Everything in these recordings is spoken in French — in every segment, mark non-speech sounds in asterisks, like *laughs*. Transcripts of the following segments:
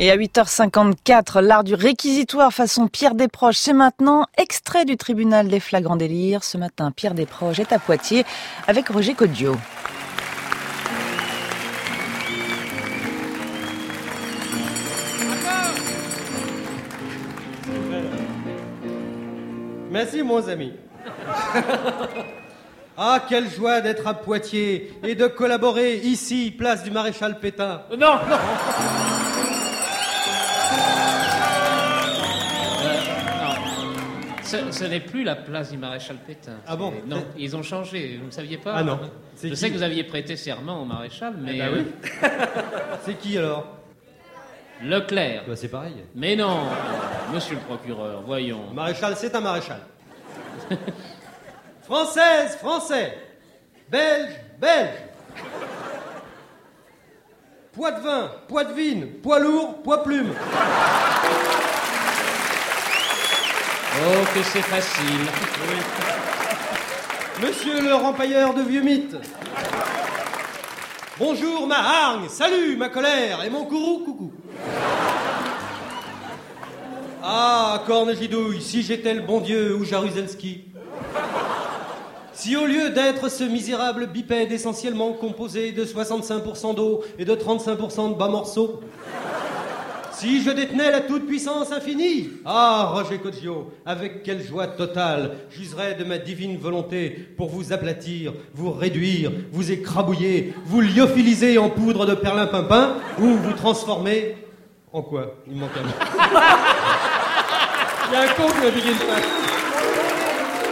Et à 8h54, l'art du réquisitoire façon Pierre Desproges, c'est maintenant extrait du tribunal des flagrants délires. Ce matin, Pierre Desproges est à Poitiers avec Roger Codio. Merci, mon ami. *laughs* ah, quelle joie d'être à Poitiers et de collaborer ici, place du maréchal Pétain. Non, non. *laughs* Ce, n'est plus la place du maréchal Pétain. Ah bon Non, ils ont changé. Vous ne saviez pas Ah non. Je sais que vous aviez prêté serment au maréchal, mais. Eh ben oui. *laughs* c'est qui alors? Leclerc. Bah, c'est pareil. Mais non, monsieur le procureur, voyons. Maréchal, c'est un maréchal. Française, français. Belge, belge. Poids de vin, poids de vine, poids lourd, poids plume. Oh, que c'est facile. Monsieur le rempailleur de vieux mythes. Bonjour ma hargne, salut ma colère et mon courroux coucou. Ah, corne gidouille, si j'étais le bon Dieu ou Jaruzelski. Si au lieu d'être ce misérable bipède essentiellement composé de 65% d'eau et de 35% de bas morceaux, si je détenais la toute-puissance infinie, ah, Roger Coggio, avec quelle joie totale j'userais de ma divine volonté pour vous aplatir, vous réduire, vous écrabouiller, vous lyophiliser en poudre de perlimpinpin ou vous transformer en quoi? Il manque un mot. Il y a un con qui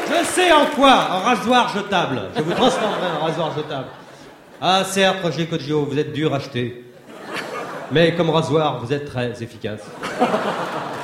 Je sais en quoi En rasoir jetable. Je vous transformerai en rasoir jetable. Ah, certes, Roger Coggio, vous êtes dur à acheter. Mais comme rasoir, vous êtes très efficace. *laughs*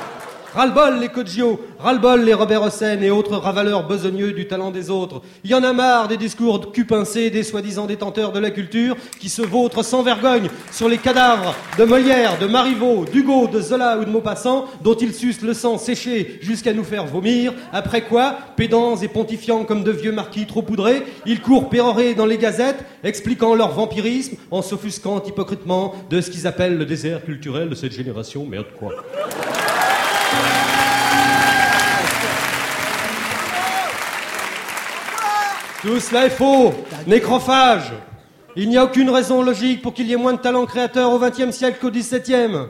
Ras-le-bol les Coggio, ras-le-bol les Robert Hossein et autres ravaleurs besogneux du talent des autres. Il y en a marre des discours de des soi-disant détenteurs de la culture qui se vautrent sans vergogne sur les cadavres de Molière, de Marivaux, d'Hugo, de Zola ou de Maupassant dont ils sucent le sang séché jusqu'à nous faire vomir. Après quoi, pédants et pontifiants comme de vieux marquis trop poudrés, ils courent pérorer dans les gazettes expliquant leur vampirisme en s'offusquant hypocritement de ce qu'ils appellent le désert culturel de cette génération. Merde quoi. Tout cela est faux. Nécrophage. Il n'y a aucune raison logique pour qu'il y ait moins de talents créateurs au XXe siècle qu'au XVIIe.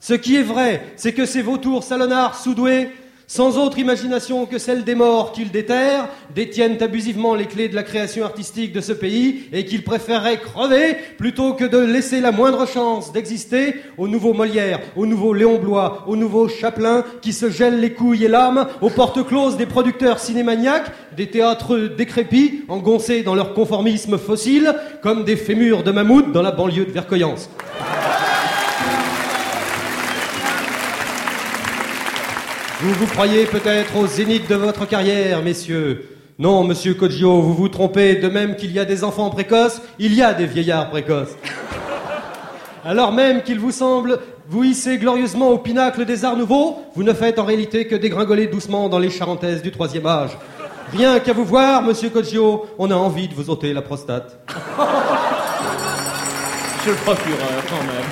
Ce qui est vrai, c'est que ces vautours salonnards sous-doués sans autre imagination que celle des morts qu'ils déterrent, détiennent abusivement les clés de la création artistique de ce pays et qu'ils préféreraient crever plutôt que de laisser la moindre chance d'exister au nouveau Molière, au nouveau Léon Blois, au nouveau Chaplin qui se gèlent les couilles et l'âme aux portes closes des producteurs cinémaniaques, des théâtres décrépits, engoncés dans leur conformisme fossile, comme des fémurs de mammouth dans la banlieue de Vercoyance. Vous vous croyez peut-être au zénith de votre carrière, messieurs. Non, monsieur Coggio, vous vous trompez. De même qu'il y a des enfants précoces, il y a des vieillards précoces. Alors même qu'il vous semble vous hisser glorieusement au pinacle des arts nouveaux, vous ne faites en réalité que dégringoler doucement dans les charentaises du troisième âge. Rien qu'à vous voir, monsieur Coggio, on a envie de vous ôter la prostate. Monsieur le procureur, quand même.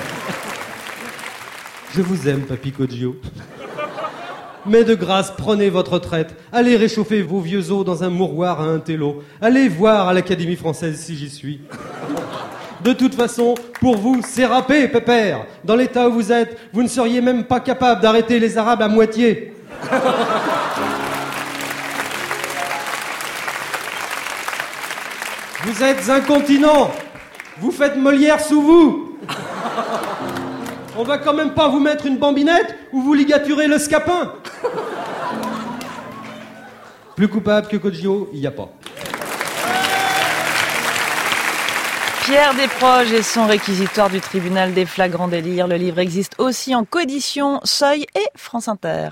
Je vous aime, papy Coggio. Mais de grâce, prenez votre retraite. Allez réchauffer vos vieux os dans un mouroir à un télo. Allez voir à l'Académie française si j'y suis. De toute façon, pour vous, c'est râpé, pépère. Dans l'état où vous êtes, vous ne seriez même pas capable d'arrêter les Arabes à moitié. Vous êtes incontinent. Vous faites Molière sous vous. On va quand même pas vous mettre une bambinette ou vous ligaturez le scapin. Plus coupable que Coggio, il n'y a pas. Pierre Desproges et son réquisitoire du tribunal des flagrants délires. Le livre existe aussi en coédition Seuil et France Inter.